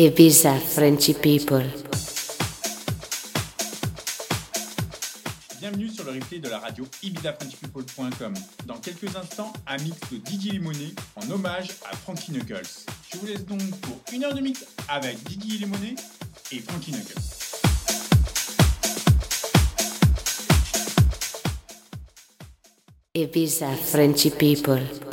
Ibiza Frenchy People. Bienvenue sur le replay de la radio ibizafrenchpeople.com. Dans quelques instants, un mix de DJ Limonet en hommage à Frankie Knuckles. Je vous laisse donc pour une heure de mix avec DJ Limonet et Frankie Knuckles. Ibiza Frenchy People.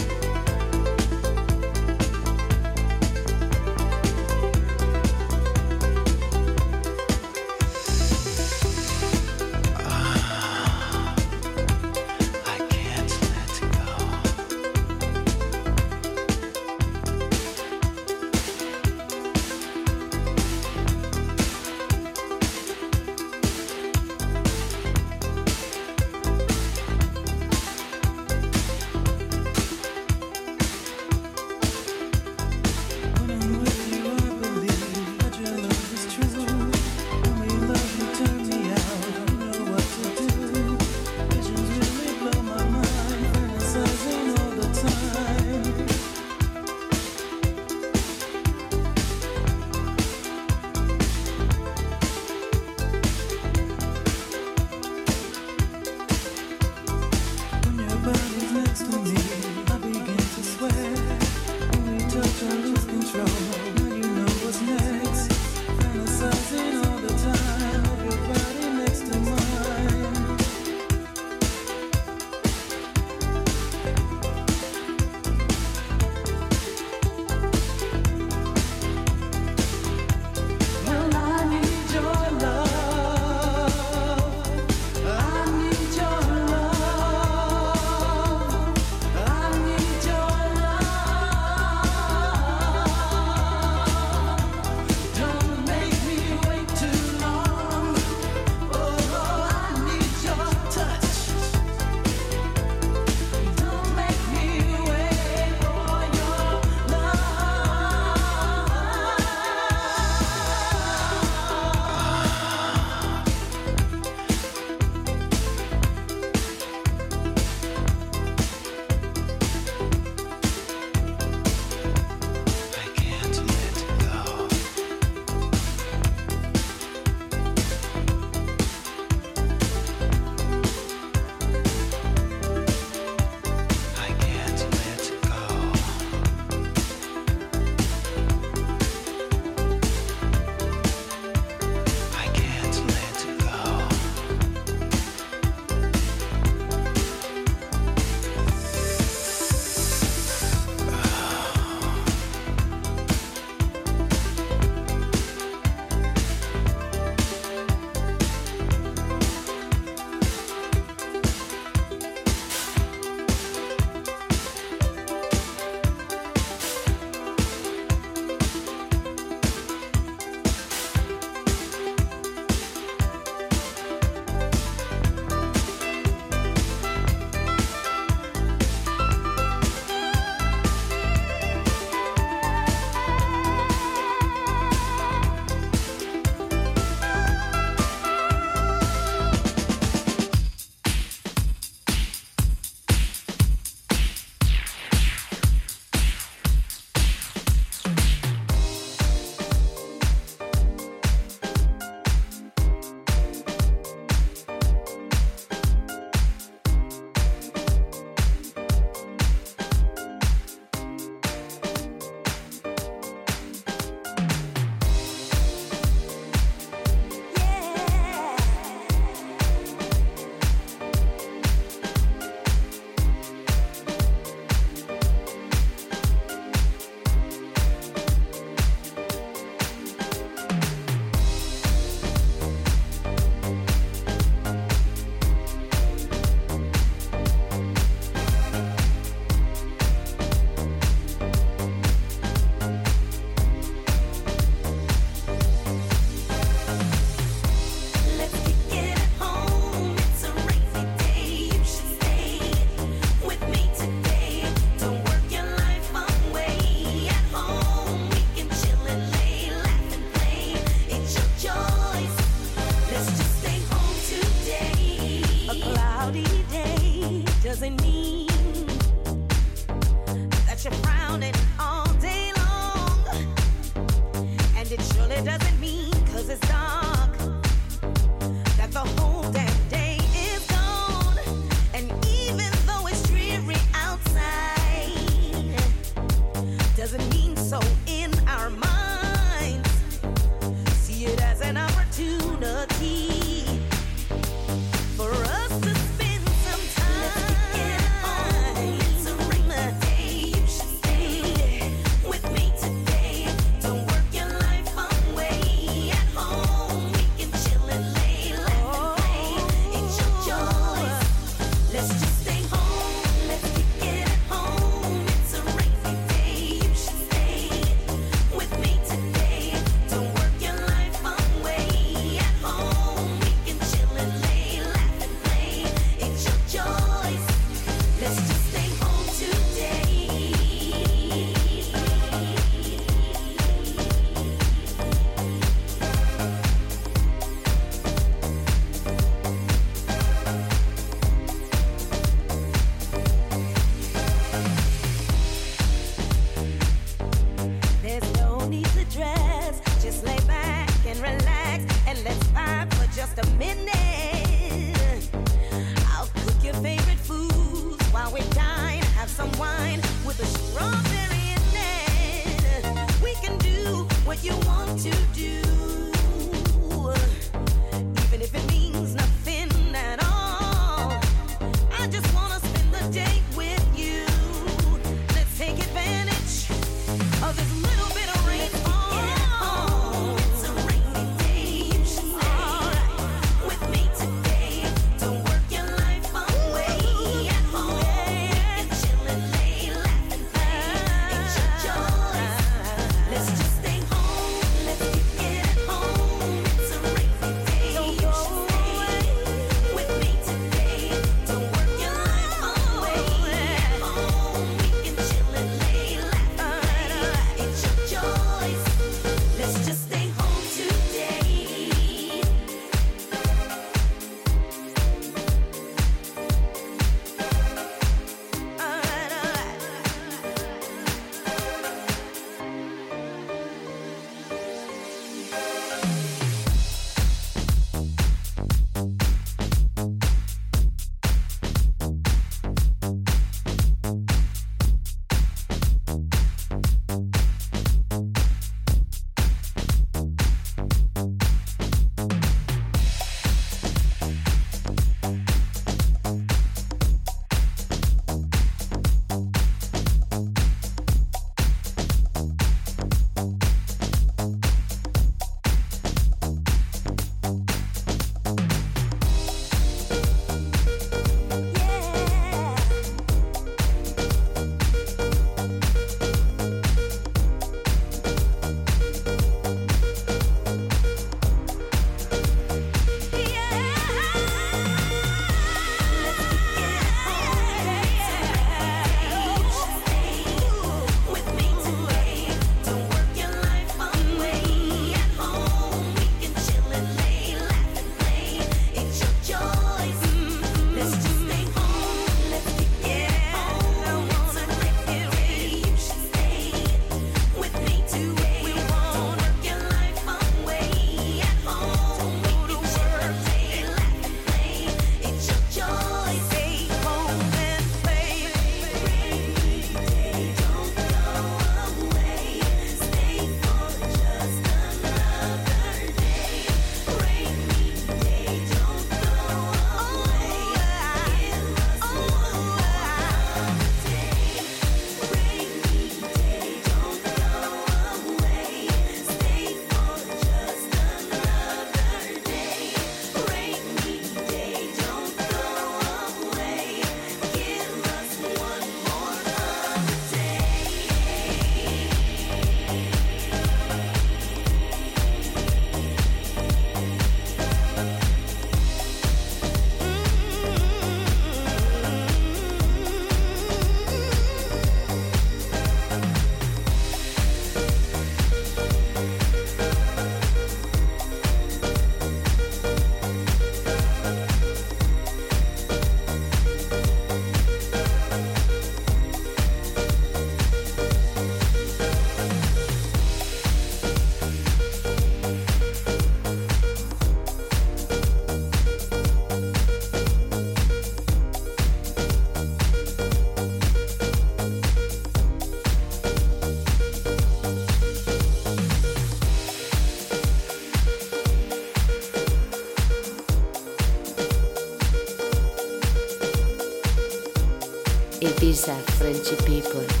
Are Frenchy people.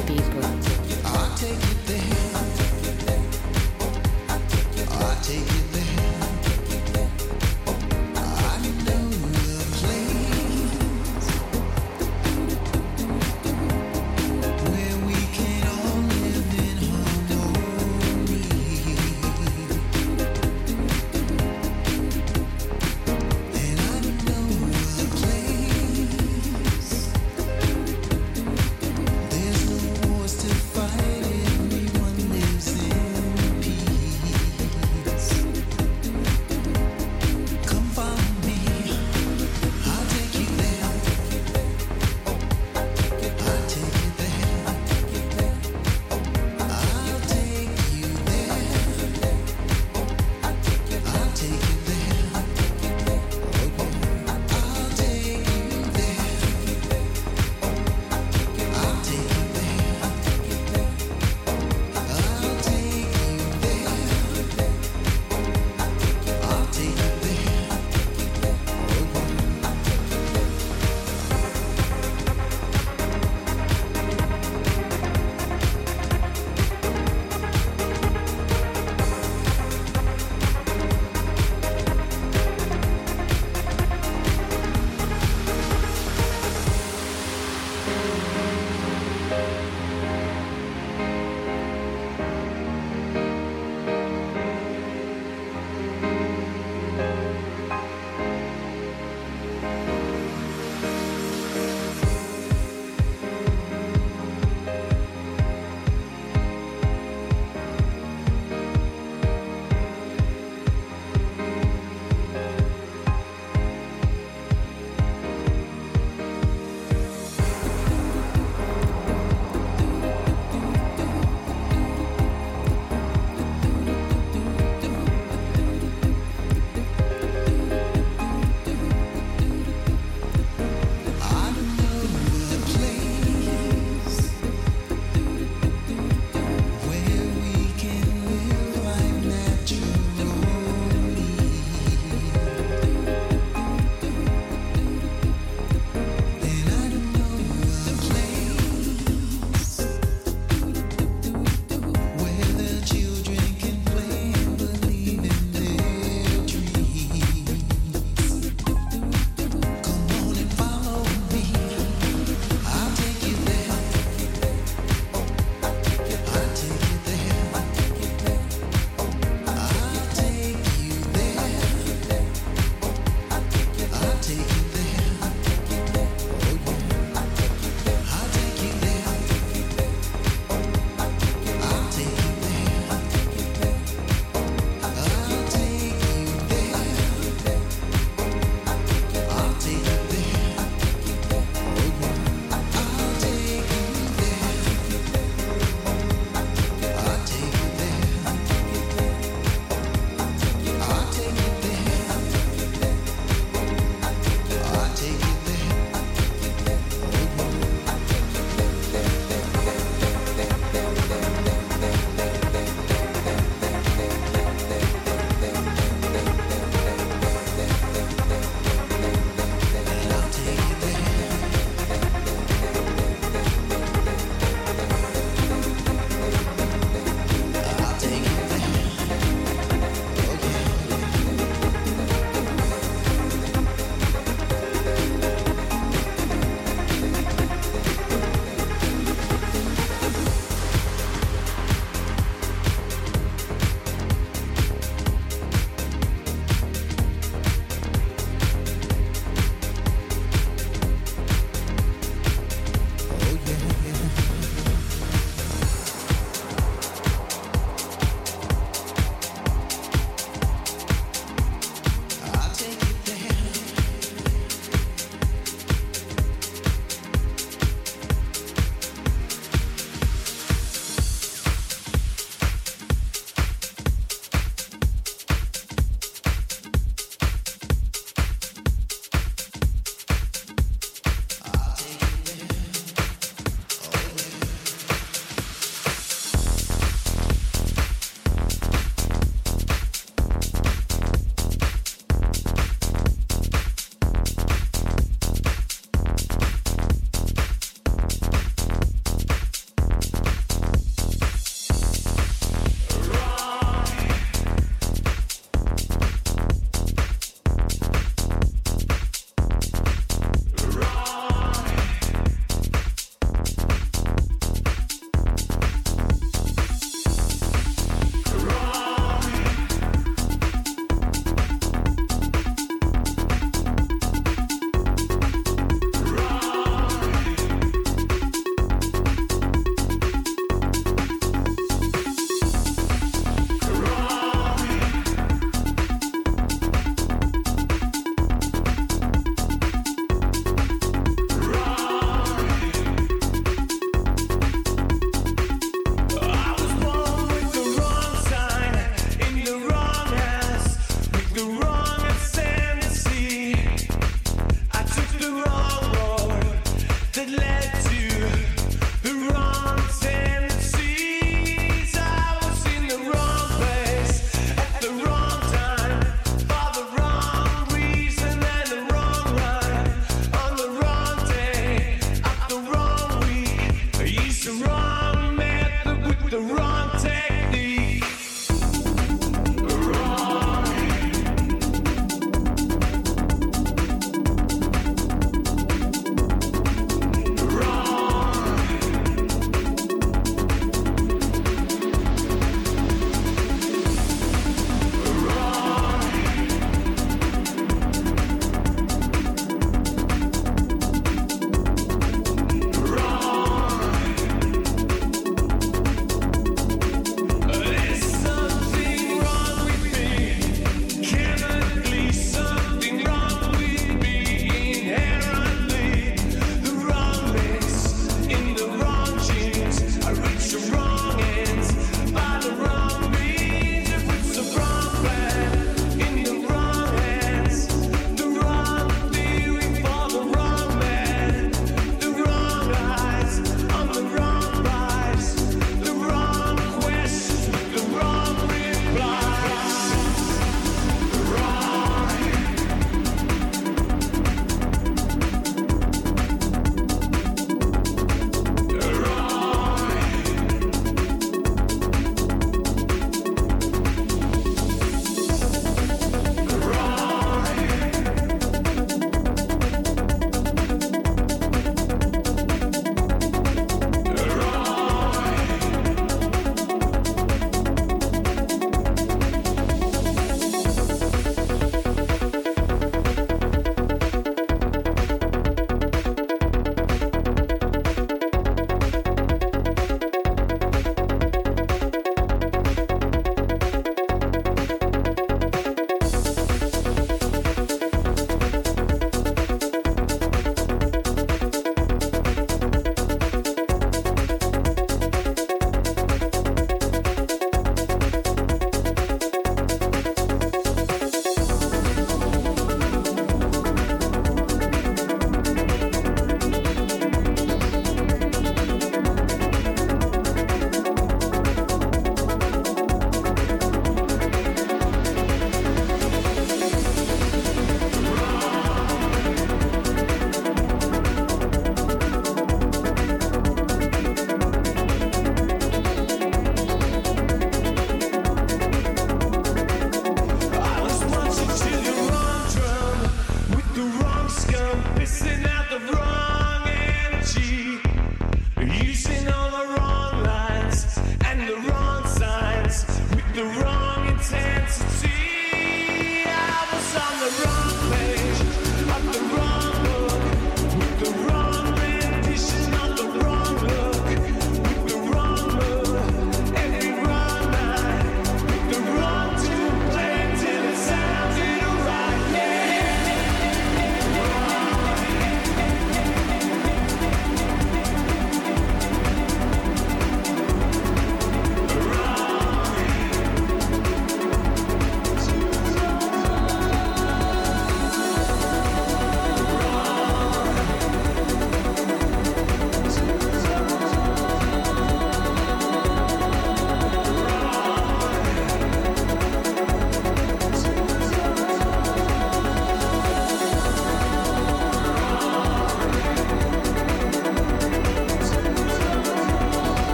People.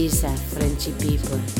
Ibiza Frenchy people.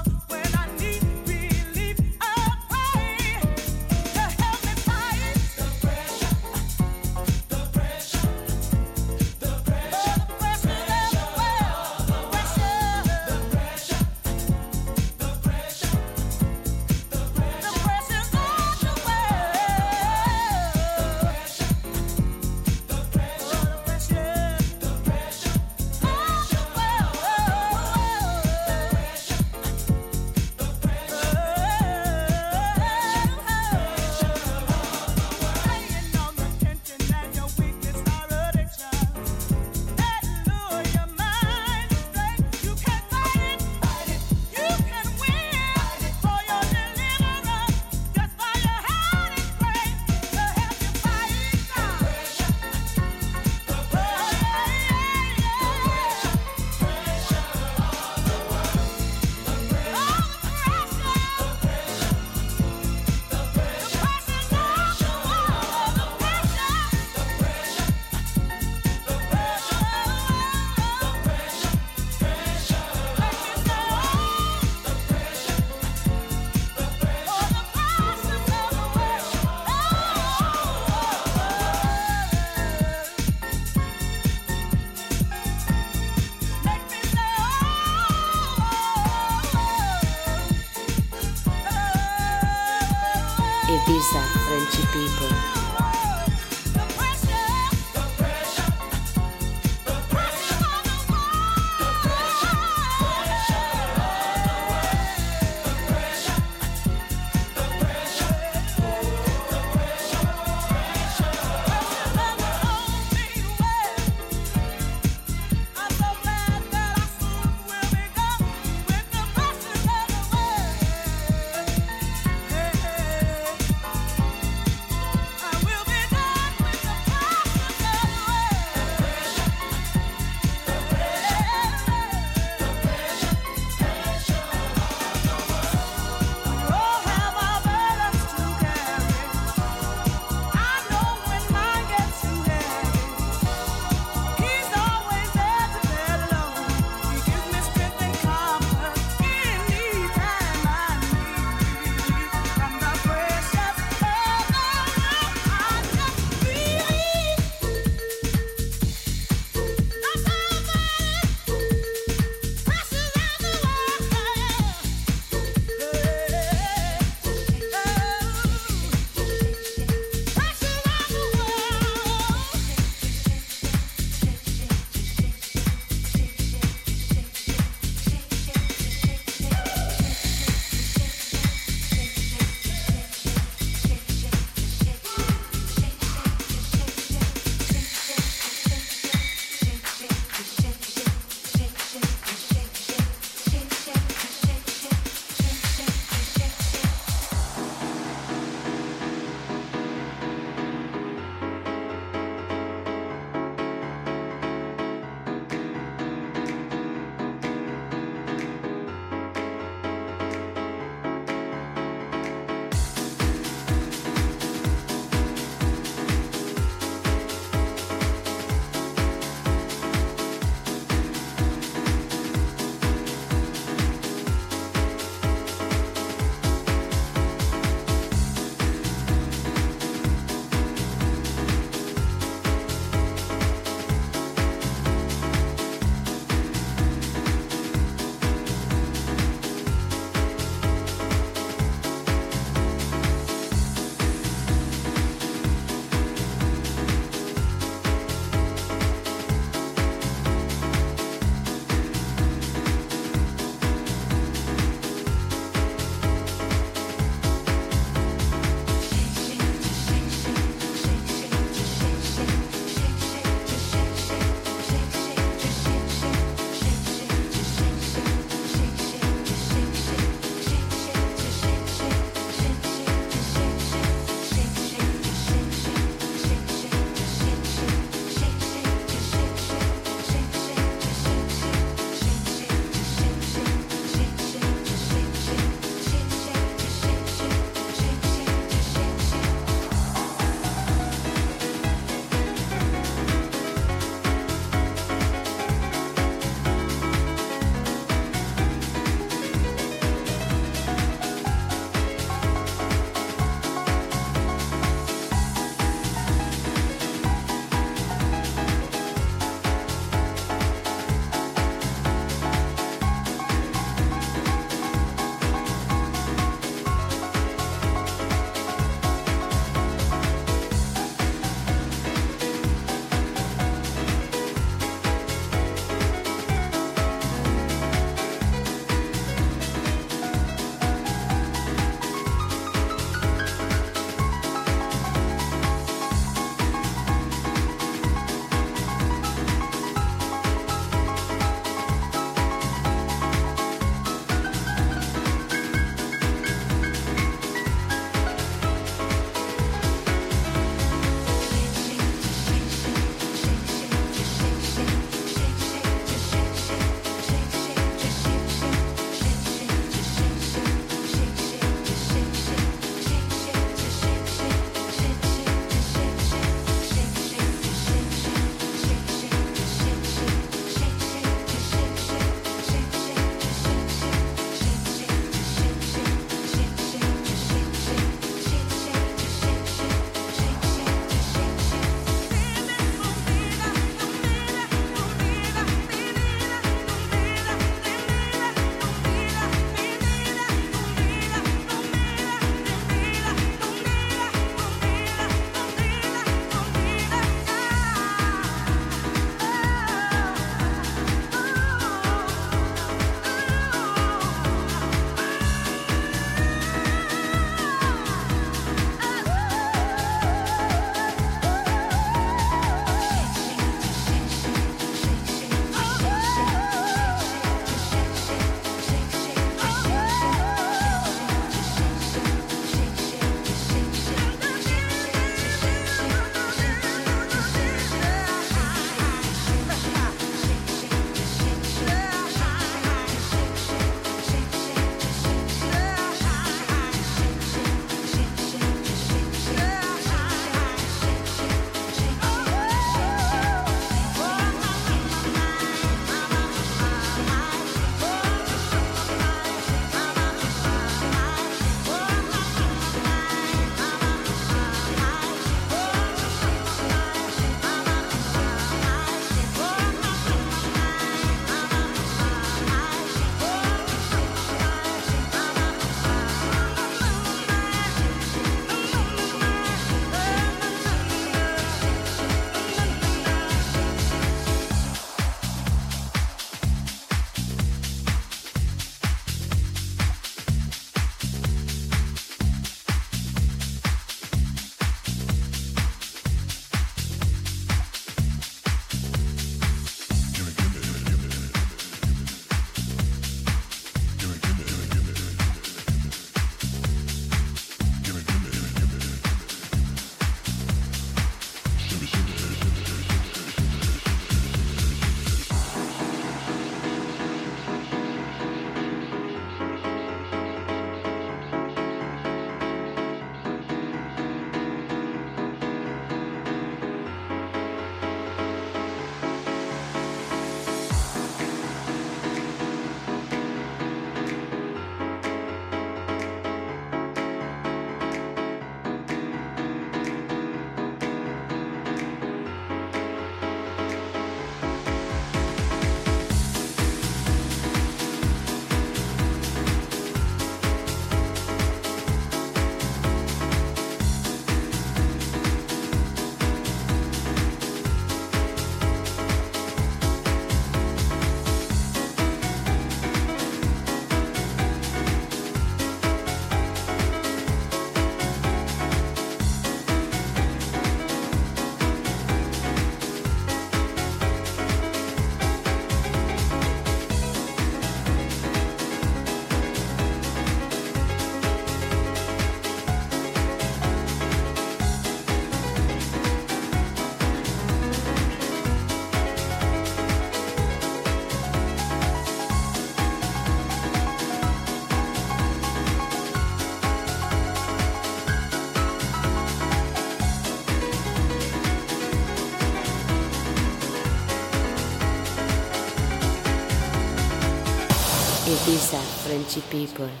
Frenchy people.